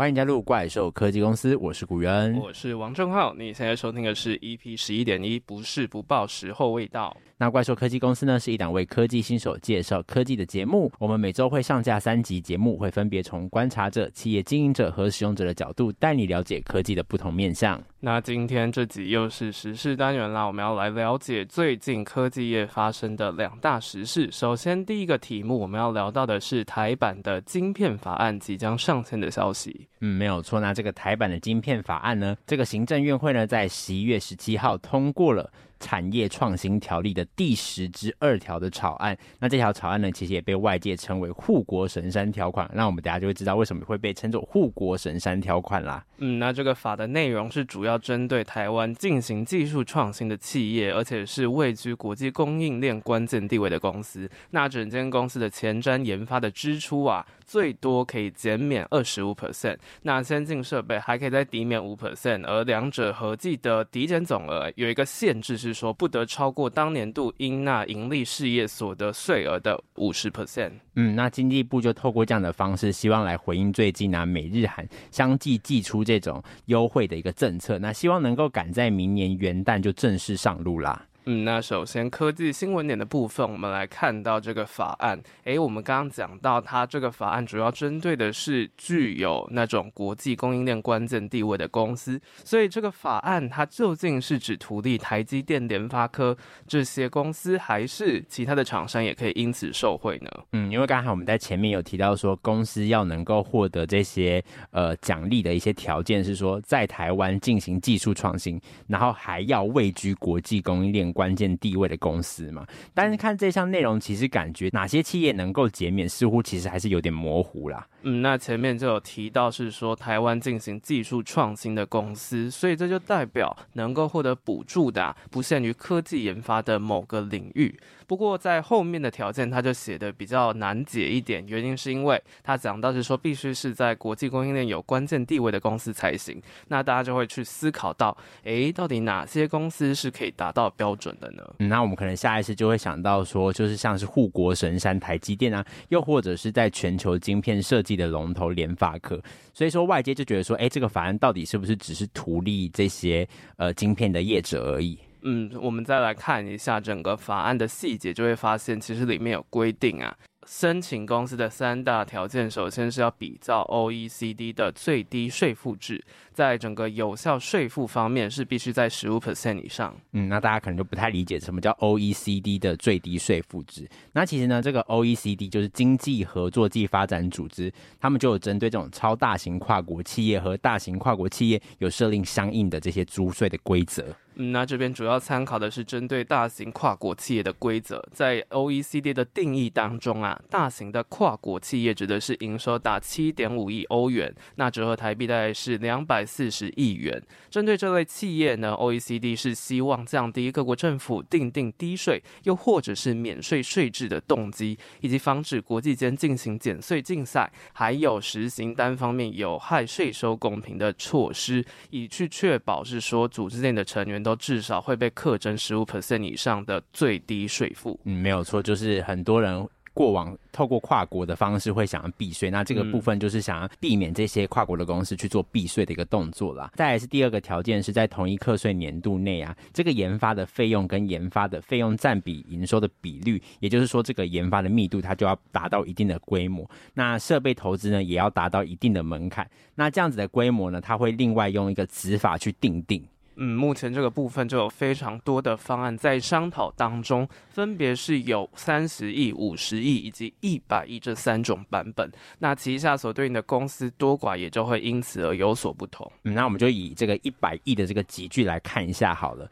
欢迎加入怪兽科技公司，我是古元，我是王正浩。你现在收听的是 EP 十一点一，不是不报，时候未到。那怪兽科技公司呢，是一档为科技新手介绍科技的节目。我们每周会上架三集节目，会分别从观察者、企业经营者和使用者的角度，带你了解科技的不同面向。那今天这集又是时事单元啦，我们要来了解最近科技业发生的两大时事。首先，第一个题目我们要聊到的是台版的晶片法案即将上线的消息。嗯，没有错。那这个台版的晶片法案呢，这个行政院会呢，在十一月十七号通过了产业创新条例的第十之二条的草案。那这条草案呢，其实也被外界称为护国神山条款。那我们等下就会知道为什么会被称作护国神山条款啦。嗯，那这个法的内容是主要针对台湾进行技术创新的企业，而且是位居国际供应链关键地位的公司。那整间公司的前瞻研发的支出啊，最多可以减免二十五 percent。那先进设备还可以再抵免五 percent，而两者合计的抵减总额有一个限制，是说不得超过当年度应纳盈利事业所得税额的五十 percent。嗯，那经济部就透过这样的方式，希望来回应最近啊美日韩相继寄出这种优惠的一个政策，那希望能够赶在明年元旦就正式上路啦。嗯，那首先科技新闻点的部分，我们来看到这个法案。诶，我们刚刚讲到，它这个法案主要针对的是具有那种国际供应链关键地位的公司。所以这个法案它究竟是指图利台积电、联发科这些公司，还是其他的厂商也可以因此受惠呢？嗯，因为刚才我们在前面有提到说，公司要能够获得这些呃奖励的一些条件是说，在台湾进行技术创新，然后还要位居国际供应链。关键地位的公司嘛，但是看这项内容，其实感觉哪些企业能够减免，似乎其实还是有点模糊啦。嗯，那前面就有提到是说台湾进行技术创新的公司，所以这就代表能够获得补助的，不限于科技研发的某个领域。不过在后面的条件，他就写的比较难解一点，原因是因为他讲到是说必须是在国际供应链有关键地位的公司才行。那大家就会去思考到，诶，到底哪些公司是可以达到标准的呢？嗯，那我们可能下意识就会想到说，就是像是护国神山台积电啊，又或者是在全球晶片设计的龙头联发科。所以说外界就觉得说，诶，这个法案到底是不是只是图利这些呃晶片的业者而已？嗯，我们再来看一下整个法案的细节，就会发现其实里面有规定啊。申请公司的三大条件，首先是要比照 OECD 的最低税负制，在整个有效税负方面是必须在十五 percent 以上。嗯，那大家可能就不太理解什么叫 OECD 的最低税负制。那其实呢，这个 OECD 就是经济合作暨发展组织，他们就有针对这种超大型跨国企业和大型跨国企业有设定相应的这些租税的规则。嗯，那这边主要参考的是针对大型跨国企业的规则，在 OECD 的定义当中啊，大型的跨国企业指的是营收达七点五亿欧元，那折合台币大概是两百四十亿元。针对这类企业呢，OECD 是希望降低各国政府定定低税又或者是免税税制的动机，以及防止国际间进行减税竞赛，还有实行单方面有害税收公平的措施，以去确保是说组织内的成员。都至少会被课征十五 percent 以上的最低税负。嗯，没有错，就是很多人过往透过跨国的方式会想要避税，那这个部分就是想要避免这些跨国的公司去做避税的一个动作啦。再来是第二个条件，是在同一课税年度内啊，这个研发的费用跟研发的费用占比营收的比率，也就是说这个研发的密度它就要达到一定的规模，那设备投资呢也要达到一定的门槛，那这样子的规模呢，它会另外用一个执法去定定。嗯，目前这个部分就有非常多的方案在商讨当中，分别是有三十亿、五十亿以及一百亿这三种版本。那旗下所对应的公司多寡也就会因此而有所不同。嗯，那我们就以这个一百亿的这个集聚来看一下好了。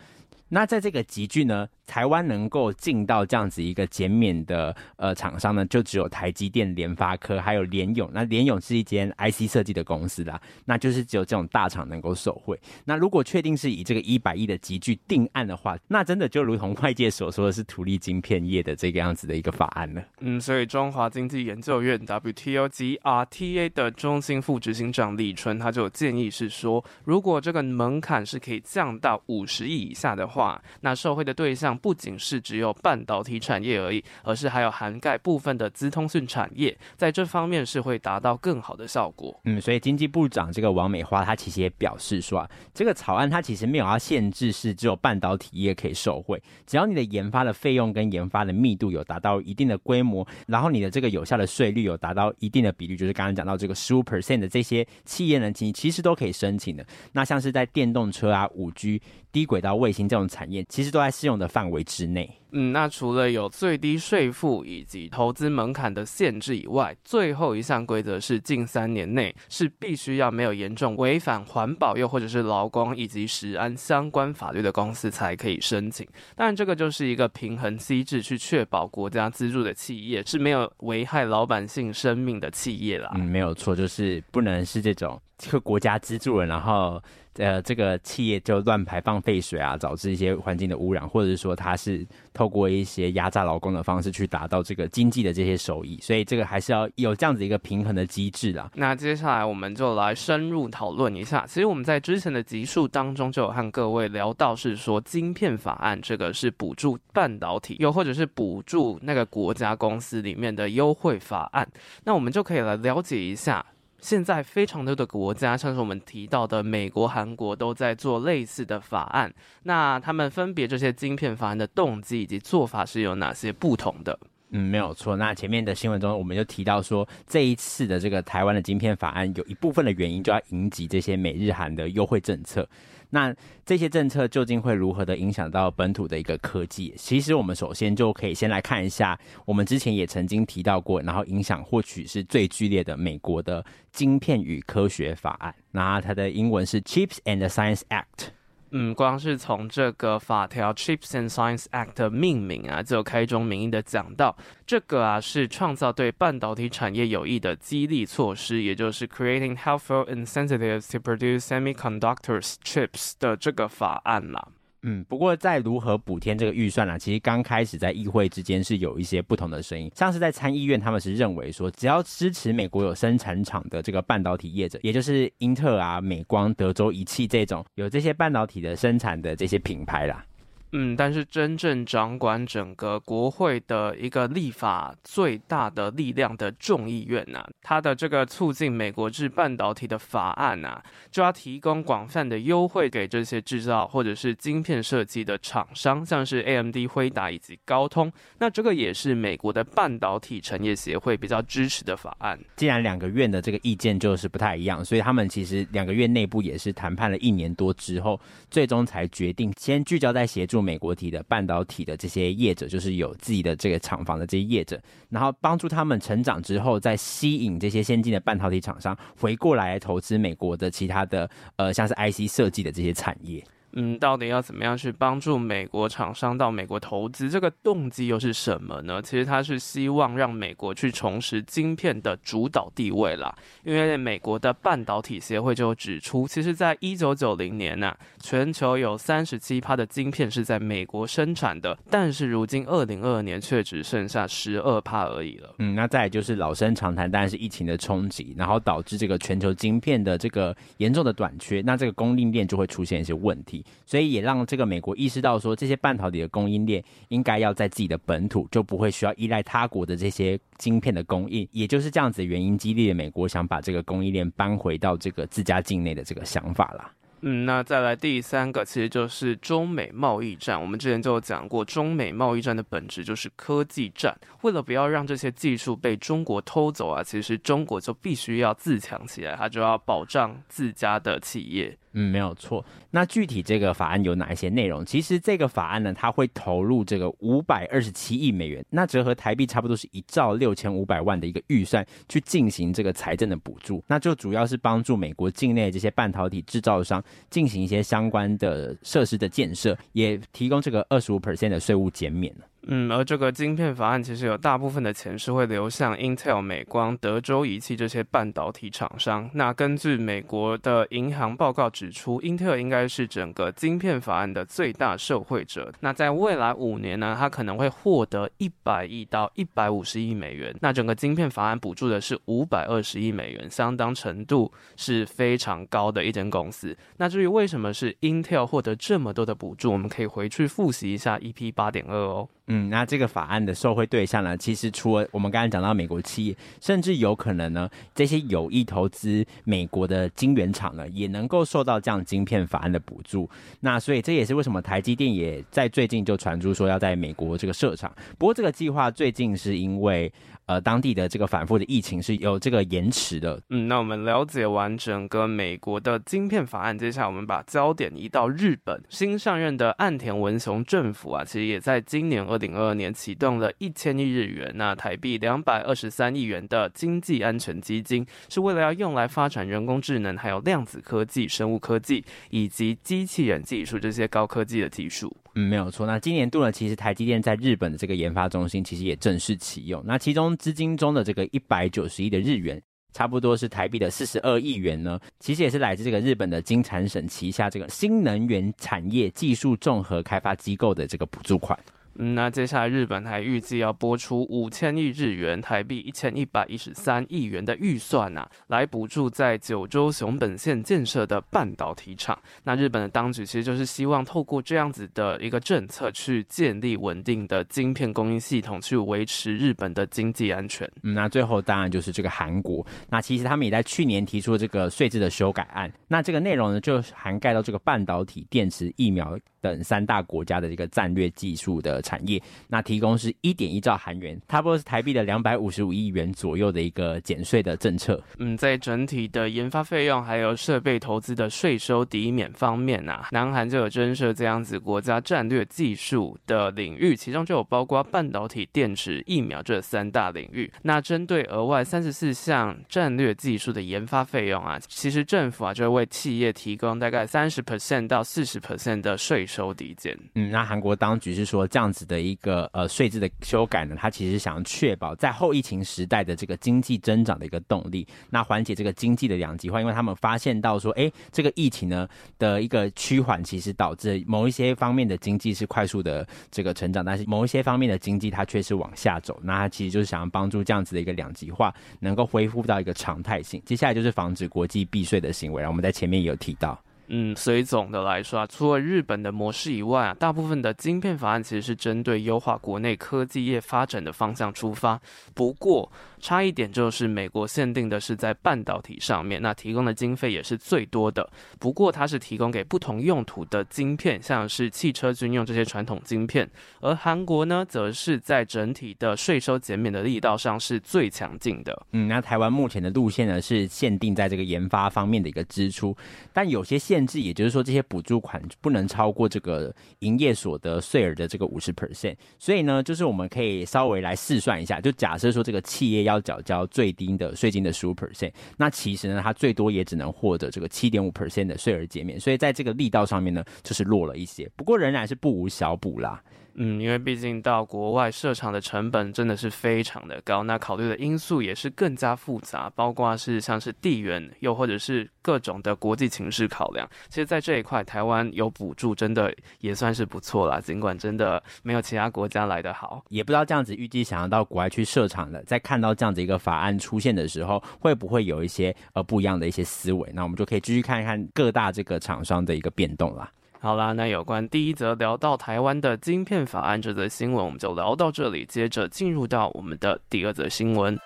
那在这个集聚呢，台湾能够进到这样子一个减免的呃厂商呢，就只有台积电、联发科还有联咏。那联咏是一间 IC 设计的公司啦，那就是只有这种大厂能够受惠。那如果确定是以这个一百亿的集聚定案的话，那真的就如同外界所说的是图利晶片业的这个样子的一个法案了。嗯，所以中华经济研究院 WTO 及 RTA 的中心副执行长李春他就建议是说，如果这个门槛是可以降到五十亿以下的话。化。那受惠的对象不仅是只有半导体产业而已，而是还有涵盖部分的资通讯产业，在这方面是会达到更好的效果。嗯，所以经济部长这个王美花她其实也表示说啊，这个草案它其实没有要限制是只有半导体业可以受惠，只要你的研发的费用跟研发的密度有达到一定的规模，然后你的这个有效的税率有达到一定的比率，就是刚刚讲到这个十五 percent 的这些企业呢，其其实都可以申请的。那像是在电动车啊、五 G、低轨道卫星这种产业，其实都在适用的范围之内。嗯，那除了有最低税负以及投资门槛的限制以外，最后一项规则是近三年内是必须要没有严重违反环保又或者是劳工以及食安相关法律的公司才可以申请。当然，这个就是一个平衡机制，去确保国家资助的企业是没有危害老百姓生命的企业啦。嗯，没有错，就是不能是这种这个国家资助了，然后。呃，这个企业就乱排放废水啊，导致一些环境的污染，或者是说它是透过一些压榨劳工的方式去达到这个经济的这些收益，所以这个还是要有这样子一个平衡的机制啦。那接下来我们就来深入讨论一下。其实我们在之前的集数当中就有和各位聊到，是说晶片法案这个是补助半导体，又或者是补助那个国家公司里面的优惠法案。那我们就可以来了解一下。现在非常多的国家，像是我们提到的美国、韩国，都在做类似的法案。那他们分别这些晶片法案的动机以及做法是有哪些不同的？嗯，没有错。那前面的新闻中，我们就提到说，这一次的这个台湾的晶片法案，有一部分的原因就要迎击这些美日韩的优惠政策。那这些政策究竟会如何的影响到本土的一个科技？其实我们首先就可以先来看一下，我们之前也曾经提到过，然后影响或许是最剧烈的美国的晶片与科学法案。那它的英文是 Chips and Science Act。嗯，光是从这个法条 Chips and Science Act 的命名啊，就开宗明义的讲到，这个啊是创造对半导体产业有益的激励措施，也就是 Creating Helpful Incentives to Produce Semiconductors Chips 的这个法案啦。嗯，不过在如何补贴这个预算呢、啊？其实刚开始在议会之间是有一些不同的声音，像是在参议院，他们是认为说，只要支持美国有生产厂的这个半导体业者，也就是英特尔啊、美光、德州仪器这种有这些半导体的生产的这些品牌啦。嗯，但是真正掌管整个国会的一个立法最大的力量的众议院呐、啊，它的这个促进美国制半导体的法案呐、啊，就要提供广泛的优惠给这些制造或者是晶片设计的厂商，像是 AMD、辉达以及高通。那这个也是美国的半导体产业协会比较支持的法案。既然两个院的这个意见就是不太一样，所以他们其实两个院内部也是谈判了一年多之后，最终才决定先聚焦在协助。美国体的半导体的这些业者，就是有自己的这个厂房的这些业者，然后帮助他们成长之后，再吸引这些先进的半导体厂商回过来投资美国的其他的呃，像是 IC 设计的这些产业。嗯，到底要怎么样去帮助美国厂商到美国投资？这个动机又是什么呢？其实他是希望让美国去重拾晶片的主导地位啦。因为美国的半导体协会就指出，其实，在一九九零年呢、全球有三十七趴的晶片是在美国生产的，但是如今二零二二年却只剩下十二趴而已了。嗯，那再就是老生常谈，当然是疫情的冲击，然后导致这个全球晶片的这个严重的短缺，那这个供应链就会出现一些问题。所以也让这个美国意识到说，这些半导体的供应链应该要在自己的本土，就不会需要依赖他国的这些晶片的供应。也就是这样子的原因，激励了美国想把这个供应链搬回到这个自家境内的这个想法啦。嗯，那再来第三个，其实就是中美贸易战。我们之前就讲过，中美贸易战的本质就是科技战。为了不要让这些技术被中国偷走啊，其实中国就必须要自强起来，它就要保障自家的企业。嗯，没有错。那具体这个法案有哪一些内容？其实这个法案呢，它会投入这个五百二十七亿美元，那折合台币差不多是一兆六千五百万的一个预算，去进行这个财政的补助。那就主要是帮助美国境内这些半导体制造商进行一些相关的设施的建设，也提供这个二十五 percent 的税务减免。嗯，而这个晶片法案其实有大部分的钱是会流向 Intel、美光、德州仪器这些半导体厂商。那根据美国的银行报告指出，Intel 应该是整个晶片法案的最大受惠者。那在未来五年呢，它可能会获得一百亿到一百五十亿美元。那整个晶片法案补助的是五百二十亿美元，相当程度是非常高的一间公司。那至于为什么是 Intel 获得这么多的补助，我们可以回去复习一下 EP 八点二哦。嗯，那这个法案的受惠对象呢，其实除了我们刚才讲到美国企业，甚至有可能呢，这些有意投资美国的晶圆厂呢，也能够受到这样晶片法案的补助。那所以这也是为什么台积电也在最近就传出说要在美国这个设厂。不过这个计划最近是因为。呃，当地的这个反复的疫情是有这个延迟的。嗯，那我们了解完整个美国的晶片法案，接下来我们把焦点移到日本。新上任的岸田文雄政府啊，其实也在今年二零二二年启动了一千亿日元，那台币两百二十三亿元的经济安全基金，是为了要用来发展人工智能、还有量子科技、生物科技以及机器人技术这些高科技的技术。嗯，没有错。那今年度呢，其实台积电在日本的这个研发中心其实也正式启用。那其中资金中的这个一百九十亿的日元，差不多是台币的四十二亿元呢，其实也是来自这个日本的金产省旗下这个新能源产业技术综合开发机构的这个补助款。嗯，那接下来日本还预计要拨出五千亿日元，台币一千一百一十三亿元的预算呐、来补助在九州熊本县建设的半导体厂。那日本的当局其实就是希望透过这样子的一个政策，去建立稳定的晶片供应系统，去维持日本的经济安全。嗯，那最后当然就是这个韩国。那其实他们也在去年提出这个税制的修改案。那这个内容呢，就涵盖到这个半导体、电池、疫苗等三大国家的一个战略技术的产业，那提供是一点一兆韩元，差不多是台币的两百五十五亿元左右的一个减税的政策。嗯，在整体的研发费用还有设备投资的税收抵免方面、啊，南韩就有增设这样子国家战略技术的领域，其中就有包括半导体、电池、疫苗这三大领域。那针对额外三十四项战略技术的研发费用啊，其实政府啊就会为企业提供大概三十 percent 到四十 percent 的税收抵减。嗯，那韩国当局是说这样子的一个呃税制的修改呢，它其实想要确保在后疫情时代的这个经济增长的一个动力，那缓解这个经济的两极化，因为他们发现到说，哎，这个疫情呢的一个趋缓，其实导致某一些方面的经济是快速的这个成长，但是某一些方面的经济它却是往下走，那它其实就是想要帮助这样子的一个两极化能够恢复到一个常态性。接下来就是防止国际避税的行为，然后我们在前面也有提到。嗯，所以总的来说啊，除了日本的模式以外啊，大部分的晶片法案其实是针对优化国内科技业发展的方向出发。不过，差一点就是美国限定的是在半导体上面，那提供的经费也是最多的。不过，它是提供给不同用途的晶片，像是汽车、军用这些传统晶片。而韩国呢，则是在整体的税收减免的力道上是最强劲的。嗯，那台湾目前的路线呢，是限定在这个研发方面的一个支出，但有些限。甚至，也就是说，这些补助款不能超过这个营业所得税额的这个五十 percent。所以呢，就是我们可以稍微来试算一下，就假设说这个企业要缴交最低的税金的十五 percent，那其实呢，它最多也只能获得这个七点五 percent 的税额减免。所以在这个力道上面呢，就是弱了一些。不过仍然是不无小补啦。嗯，因为毕竟到国外设厂的成本真的是非常的高，那考虑的因素也是更加复杂，包括是像是地缘，又或者是各种的国际情势考量。其实，在这一块，台湾有补助，真的也算是不错啦。尽管真的没有其他国家来得好，也不知道这样子预计想要到国外去设厂的，在看到这样子一个法案出现的时候，会不会有一些呃不一样的一些思维？那我们就可以继续看一看各大这个厂商的一个变动啦。好啦，那有关第一则聊到台湾的晶片法案这则新闻，我们就聊到这里。接着进入到我们的第二则新闻。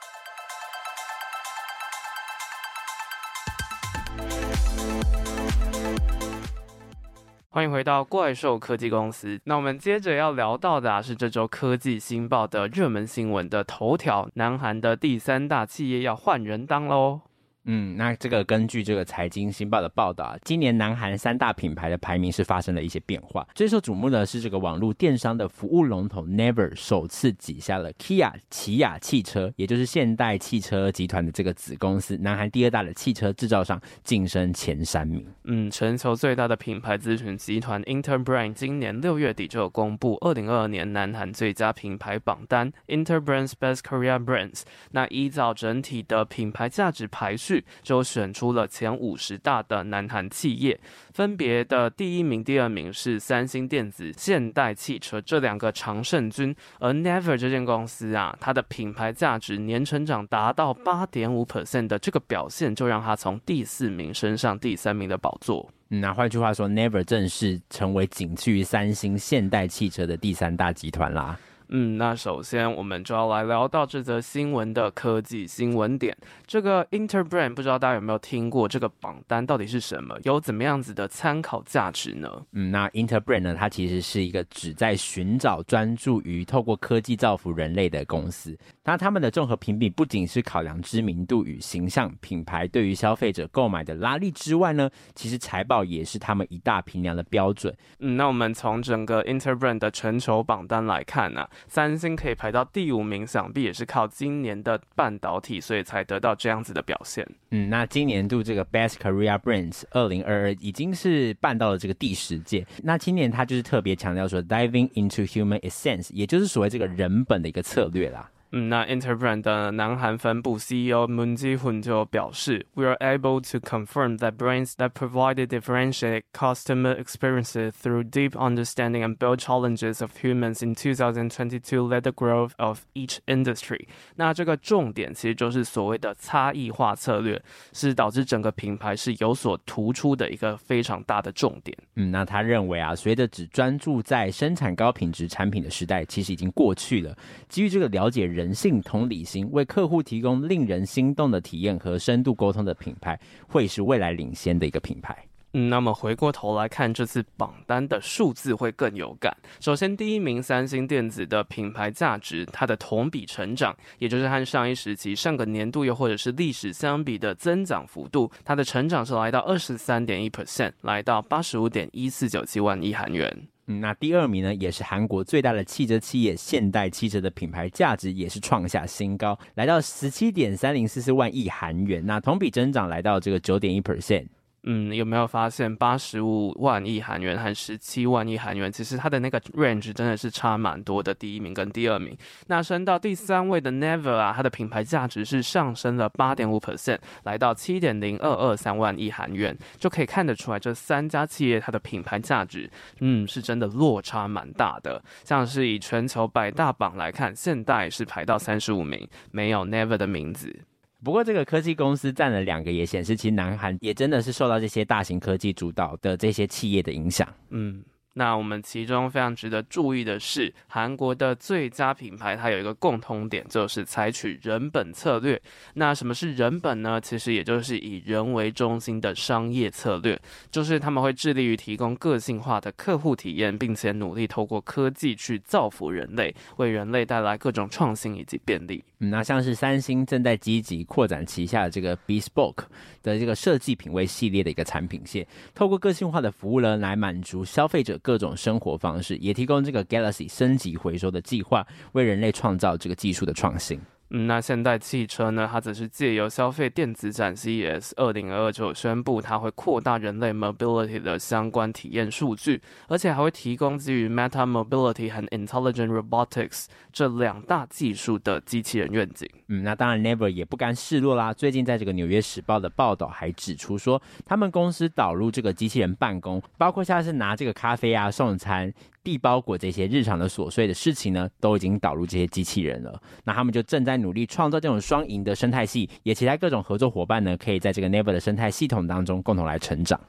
欢迎回到怪兽科技公司。那我们接着要聊到的啊，是这周科技新报的热门新闻的头条：南韩的第三大企业要换人当喽。嗯，那这个根据这个财经新报的报道，今年南韩三大品牌的排名是发生了一些变化。最受瞩目的是这个网络电商的服务龙头 Never 首次挤下了 Kia 起亚汽车，也就是现代汽车集团的这个子公司，南韩第二大的汽车制造商，晋升前三名。嗯，全球最大的品牌咨询集团 Interbrand 今年六月底就有公布二零二二年南韩最佳品牌榜单 Interbrand's Best Korea Brands。那依照整体的品牌价值排序。就选出了前五十大的南韩企业，分别的第一名、第二名是三星电子、现代汽车这两个常胜军，而 Never 这间公司啊，它的品牌价值年成长达到八点五 percent 的这个表现，就让它从第四名升上第三名的宝座。那换句话说，Never 正式成为仅次于三星、现代汽车的第三大集团啦。嗯，那首先我们就要来聊到这则新闻的科技新闻点。这个 Interbrand 不知道大家有没有听过？这个榜单到底是什么？有怎么样子的参考价值呢？嗯，那 Interbrand 呢，它其实是一个旨在寻找专注于透过科技造福人类的公司。那他们的综合评比不仅是考量知名度与形象品牌对于消费者购买的拉力之外呢，其实财报也是他们一大评量的标准。嗯，那我们从整个 Interbrand 的全球榜单来看呢、啊。三星可以排到第五名，想必也是靠今年的半导体，所以才得到这样子的表现。嗯，那今年度这个 Best Korea Brands 二零二二已经是办到了这个第十届。那今年他就是特别强调说，Diving into Human Essence，也就是所谓这个人本的一个策略啦。嗯，那 Interbrand 的南韩分部 CEO Moon Ji-hoon 就表示，We are able to confirm that brands that provided differentiated customer experiences through deep understanding and bold challenges of humans in 2022 led the growth of each industry。那这个重点其实就是所谓的差异化策略，是导致整个品牌是有所突出的一个非常大的重点。嗯，那他认为啊，随着只专注在生产高品质产品的时代，其实已经过去了。基于这个了解人。 人性同理心，为客户提供令人心动的体验和深度沟通的品牌，会是未来领先的一个品牌。嗯，那么回过头来看这次榜单的数字会更有感。首先，第一名三星电子的品牌价值，它的同比成长，也就是和上一时期、上个年度又或者是历史相比的增长幅度，它的成长是来到二十三点一 percent，来到八十五点一四九七万亿韩元。嗯，那第二名呢，也是韩国最大的汽车企业现代汽车的品牌价值也是创下新高，来到十七点三零四四万亿韩元，那同比增长来到这个九点一 percent。嗯，有没有发现八十五万亿韩元和十七万亿韩元，其实它的那个 range 真的是差蛮多的。第一名跟第二名，那升到第三位的 Never 啊，它的品牌价值是上升了八点五 percent，来到七点零二二三万亿韩元，就可以看得出来这三家企业它的品牌价值，嗯，是真的落差蛮大的。像是以全球百大榜来看，现代是排到三十五名，没有 Never 的名字。不过，这个科技公司占了两个，也显示其实南韩也真的是受到这些大型科技主导的这些企业的影响。嗯。那我们其中非常值得注意的是，韩国的最佳品牌它有一个共通点，就是采取人本策略。那什么是人本呢？其实也就是以人为中心的商业策略，就是他们会致力于提供个性化的客户体验，并且努力透过科技去造福人类，为人类带来各种创新以及便利。那像是三星正在积极扩展旗下的这个 Bespoke 的这个设计品味系列的一个产品线，透过个性化的服务呢，来满足消费者。各种生活方式，也提供这个 Galaxy 升级回收的计划，为人类创造这个技术的创新。嗯，那现代汽车呢？它则是借由消费电子展 CES 二零二二就宣布，它会扩大人类 mobility 的相关体验数据，而且还会提供基于 Meta Mobility 和 Intelligent Robotics 这两大技术的机器人愿景。嗯，那当然 Never 也不甘示弱啦。最近在这个纽约时报的报道还指出说，他们公司导入这个机器人办公，包括像是拿这个咖啡啊、送餐。地包裹这些日常的琐碎的事情呢，都已经导入这些机器人了。那他们就正在努力创造这种双赢的生态系，也期待各种合作伙伴呢，可以在这个 Never 的生态系统当中共同来成长。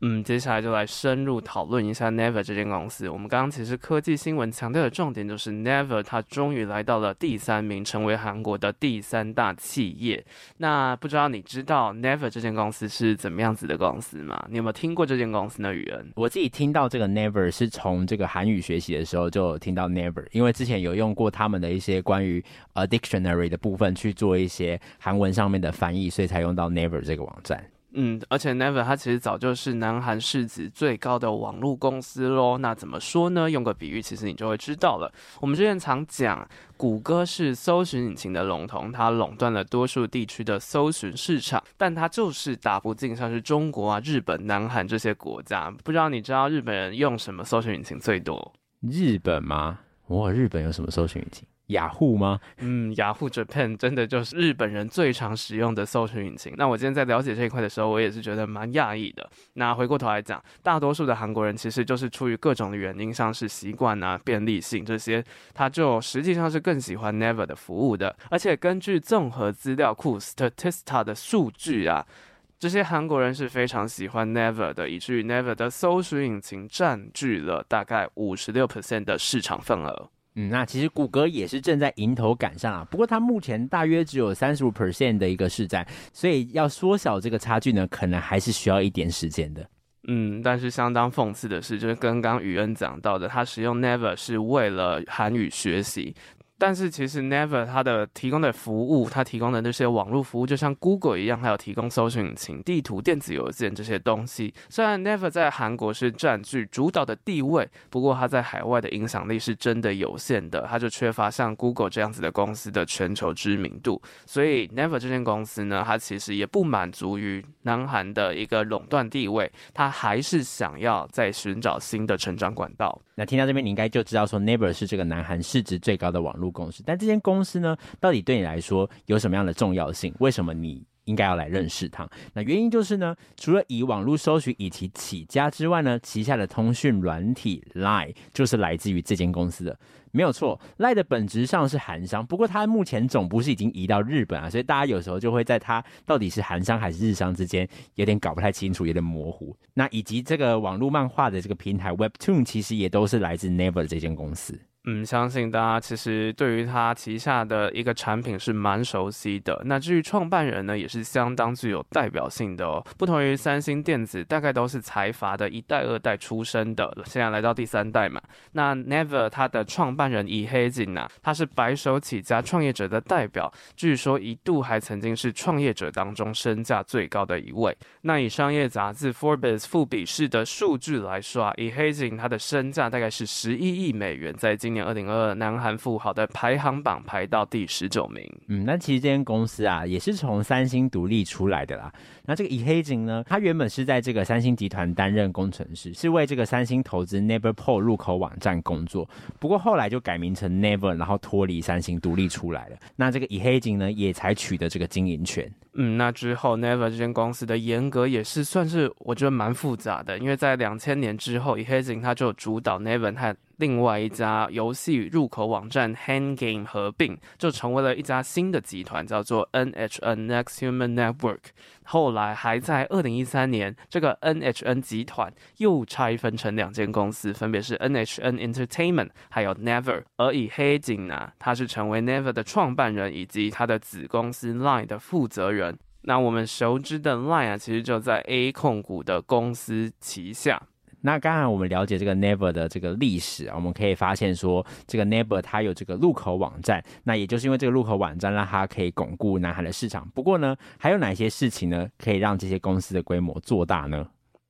嗯，接下来就来深入讨论一下 Never 这间公司。我们刚刚其实科技新闻强调的重点就是 Never，它终于来到了第三名，成为韩国的第三大企业。那不知道你知道 Never 这间公司是怎么样子的公司吗？你有没有听过这间公司呢？语恩，我自己听到这个 Never 是从这个韩语学习的时候就听到 Never，因为之前有用过他们的一些关于呃 dictionary 的部分去做一些韩文上面的翻译，所以才用到 Never 这个网站。嗯，而且 Never 它其实早就是南韩市值最高的网络公司喽。那怎么说呢？用个比喻，其实你就会知道了。我们之前常讲，谷歌是搜寻引擎的龙头，它垄断了多数地区的搜寻市场，但它就是打不进像是中国啊、日本、南韩这些国家。不知道你知道日本人用什么搜寻引擎最多？日本吗？哇，日本有什么搜寻引擎？雅虎吗？嗯，雅虎 Japan 真的就是日本人最常使用的搜寻引擎。那我今天在了解这一块的时候，我也是觉得蛮讶异的。那回过头来讲，大多数的韩国人其实就是出于各种的原因，像是习惯啊、便利性这些，他就实际上是更喜欢 Never 的服务的。而且根据综合资料库 Statista 的数据啊，这些韩国人是非常喜欢 Never 的，以至于 Never 的搜索引擎占据了大概五十六 percent 的市场份额。嗯，那其实谷歌也是正在迎头赶上啊，不过它目前大约只有三十五 percent 的一个市占，所以要缩小这个差距呢，可能还是需要一点时间的。嗯，但是相当讽刺的是，就是刚刚宇恩讲到的，他使用 Never 是为了韩语学习。但是其实，NEVER 它的提供的服务，它提供的那些网络服务，就像 Google 一样，还有提供搜寻引擎、地图、电子邮件这些东西。虽然 NEVER 在韩国是占据主导的地位，不过它在海外的影响力是真的有限的，它就缺乏像 Google 这样子的公司的全球知名度。所以，NEVER 这间公司呢，它其实也不满足于南韩的一个垄断地位，它还是想要再寻找新的成长管道。那听到这边，你应该就知道说，NEVER 是这个南韩市值最高的网络公司。但这间公司呢，到底对你来说有什么样的重要性？为什么你应该要来认识它？那原因就是呢，除了以网络搜寻以其起家之外呢，旗下的通讯软体 Line 就是来自于这间公司的。没有错，LINE 的本质上是韩商，不过它目前总部是已经移到日本啊，所以大家有时候就会在它到底是韩商还是日商之间有点搞不太清楚，有点模糊。那以及这个网络漫画的这个平台 Webtoon，其实也都是来自 Naver 这间公司。嗯，相信大家其实对于他旗下的一个产品是蛮熟悉的。那至于创办人呢，也是相当具有代表性的哦。不同于三星电子，大概都是财阀的一代、二代出身的，现在来到第三代嘛。那 Never 他的创办人李黑金呐，他是白手起家创业者的代表，据说一度还曾经是创业者当中身价最高的一位。那以商业杂志 Forbes 富比士的数据来说啊，李黑金他的身价大概是十一亿美元，在今年二零二二南韩富豪的排行榜排到第十九名。嗯，那其实这间公司啊，也是从三星独立出来的啦。那这个李黑井呢，他原本是在这个三星集团担任工程师，是为这个三星投资 Naverport 入口网站工作。不过后来就改名成 Never，然后脱离三星独立出来了。那这个李黑井呢，也才取得这个经营权。嗯，那之后 Never 这间公司的严格也是算是我觉得蛮复杂的，因为在两千年之后，李黑井他就主导 Never 和另外一家游戏入口网站 HanGame 合并，就成为了一家新的集团，叫做 NHN Next Human Network。后来还在二零一三年，这个 NHN 集团又拆分成两间公司，分别是 NHN Entertainment 还有 Never。而以黑井呢，他是成为 Never 的创办人以及他的子公司 Line 的负责人。那我们熟知的 Line 啊，其实就在 A 控股的公司旗下。那刚才我们了解这个 Never 的这个历史，我们可以发现说，这个 Never 它有这个入口网站，那也就是因为这个入口网站让它可以巩固南海的市场。不过呢，还有哪些事情呢，可以让这些公司的规模做大呢？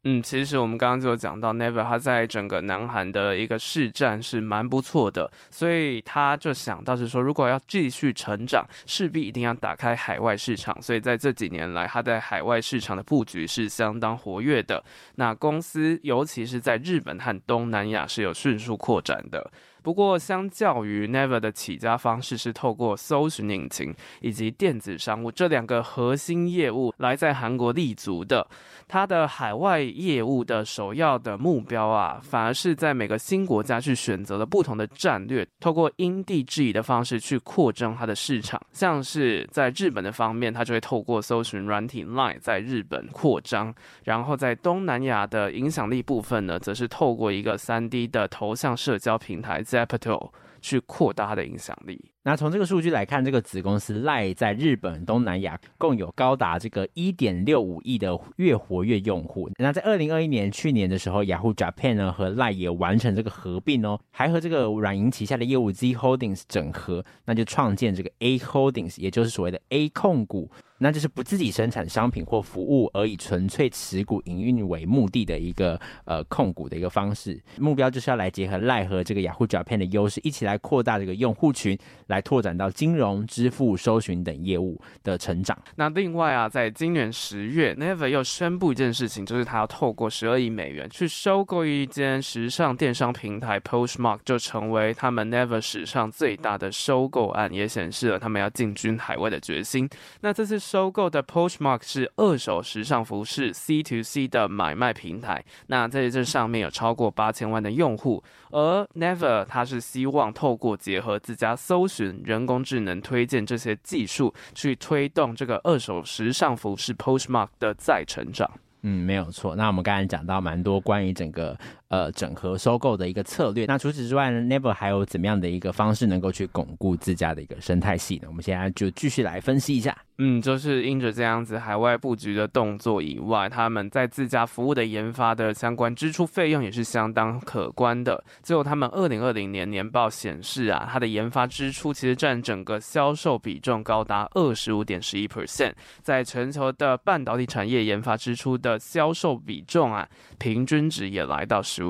嗯，其实我们刚刚就有讲到，Never 他在整个南韩的一个市占是蛮不错的，所以他就想到是说，如果要继续成长，势必一定要打开海外市场。所以在这几年来，他在海外市场的布局是相当活跃的。那公司尤其是在日本和东南亚是有迅速扩展的。不过，相较于 Naver 的起家方式是透过搜寻引擎以及电子商务这两个核心业务来在韩国立足的，它的海外业务的首要的目标啊，反而是在每个新国家去选择了不同的战略，透过因地制宜的方式去扩张它的市场。像是在日本的方面，它就会透过搜寻软体 Line 在日本扩张，然后在东南亚的影响力部分呢，则是透过一个 3D 的头像社交平台 Zapato 去扩大它的影响力。那从这个数据来看，这个子公司 Line 在日本、东南亚共有高达这个一点六五亿的月活跃用户。那在二零二一年去年的时候雅虎 Japan 呢和 Line 也完成这个合并哦，还和这个软银旗下的业务 Z Holdings 整合，那就创建这个 A Holdings，也就是所谓的 A 控股。那就是不自己生产商品或服务，而以纯粹持股营运为目的的一个呃控股的一个方式。目标就是要来结合 LINE 和这个雅虎 Japan 的优势，一起来扩大这个用户群，来来拓展到金融、支付、搜寻等业务的成长。那另外啊，在今年十月，Never 又宣布一件事情，就是他要透过十二亿美元去收购一间时尚电商平台 Poshmark，就成为他们 Never 史上最大的收购案，也显示了他们要进军海外的决心。那这次。收购的 Poshmark 是二手时尚服饰 C to C 的买卖平台，那在这上面有超过八千万的用户，而 Never 它是希望透过结合自家搜寻、人工智能推荐这些技术，去推动这个二手时尚服饰 Postmark 的再成长。嗯，没有错。那我们刚才讲到蛮多关于整个。呃，整合收购的一个策略。那除此之外呢，Never 还有怎么样的一个方式能够去巩固自家的一个生态系呢？我们现在就继续来分析一下。嗯，就是因着这样子海外布局的动作以外，他们在自家服务的研发的相关支出费用也是相当可观的。最后，他们二零二零年年报显示啊，它的研发支出其实占整个销售比重高达二十五点十一 percent，在全球的半导体产业研发支出的销售比重啊，平均值也来到十。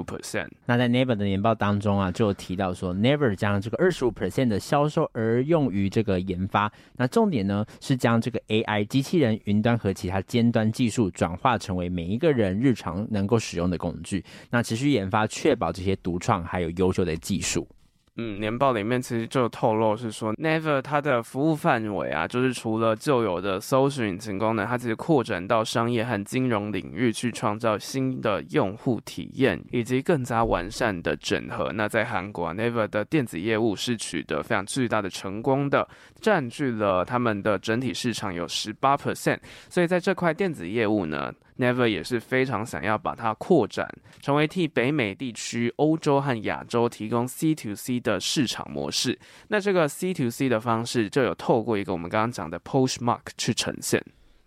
那在 Never 的年报当中啊，就提到说，Never 将这个二十五 percent 的销售额用于这个研发。那重点呢是将这个 AI 机器人、云端和其他尖端技术转化成为每一个人日常能够使用的工具。那持续研发，确保这些独创还有优秀的技术。嗯，年报里面其实就透露是说，Naver 它的服务范围啊，就是除了旧有的搜寻引擎功能，它其实扩展到商业和金融领域去创造新的用户体验，以及更加完善的整合。那在韩国啊，Naver 的电子业务是取得非常巨大的成功的，占据了他们的整体市场有十八 percent。所以在这块电子业务呢。Never 也是非常想要把它扩展，成为替北美地区、欧洲和亚洲提供 C to C 的市场模式。那这个 C to C 的方式，就有透过一个我们刚刚讲的 Poshmark 去呈现。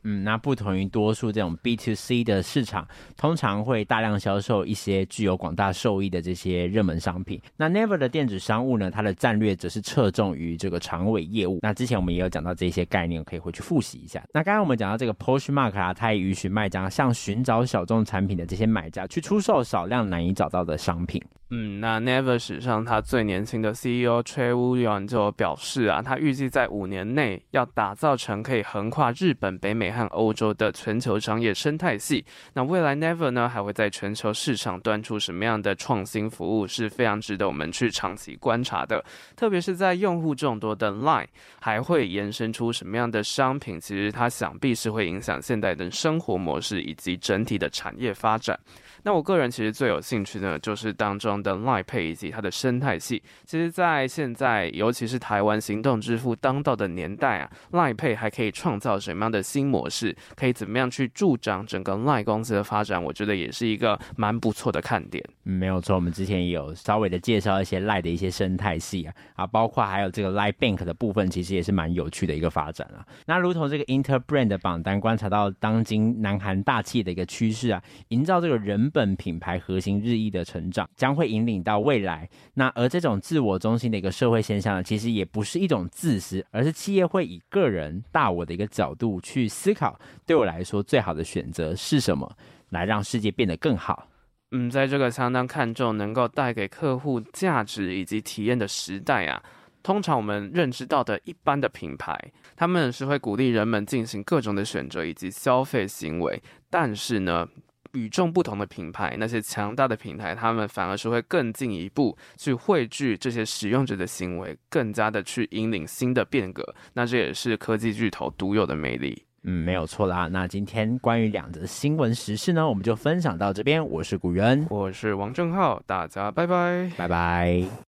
嗯，那不同于多数这种 B to C 的市场，通常会大量销售一些具有广大受益的这些热门商品。那 Never 的电子商务呢，它的战略则是侧重于这个长尾业务。那之前我们也有讲到这些概念，可以回去复习一下。那刚刚我们讲到这个 Poshmark 啊，它也允许卖家向寻找小众产品的这些买家去出售少量难以找到的商品。嗯，那 Never 史上他最年轻的 CEO Choi Woo-yeon 就表示啊，他预计在五年内要打造成可以横跨日本、北美和欧洲的全球商业生态系。那未来 Never 呢，还会在全球市场端出什么样的创新服务，是非常值得我们去长期观察的。特别是在用户众多的 Line，还会延伸出什么样的商品？其实它想必是会影响现代的生活模式以及整体的产业发展。那我个人其实最有兴趣的，就是当中的 Line Pay 以及它的生态系。其实，在现在，尤其是台湾行动支付当道的年代啊，Line Pay 还可以创造什么样的新模是？可以怎么样去助长整个 Line 公司的发展？我觉得也是一个蛮不错的看点。没有错，我们之前也有稍微的介绍一些 Line 的一些生态系啊，啊，包括还有这个 Line Bank 的部分，其实也是蛮有趣的一个发展啊。那如同这个 Interbrand 的榜单观察到，当今南韩大企的一个趋势啊，营造这个人。本品牌核心日益的成长，将会引领到未来。那而这种自我中心的一个社会现象呢，其实也不是一种自私，而是企业会以个人大我的一个角度去思考，对我来说最好的选择是什么，来让世界变得更好。嗯，在这个相当看重能够带给客户价值以及体验的时代啊，通常我们认知到的一般的品牌，他们是会鼓励人们进行各种的选择以及消费行为，但是呢。与众不同的品牌，那些强大的平台，他们反而是会更进一步去汇聚这些使用者的行为，更加的去引领新的变革。那这也是科技巨头独有的魅力。嗯，没有错啦。那今天关于两则新闻时事呢，我们就分享到这边。我是古元，我是王正浩，大家拜拜，拜拜。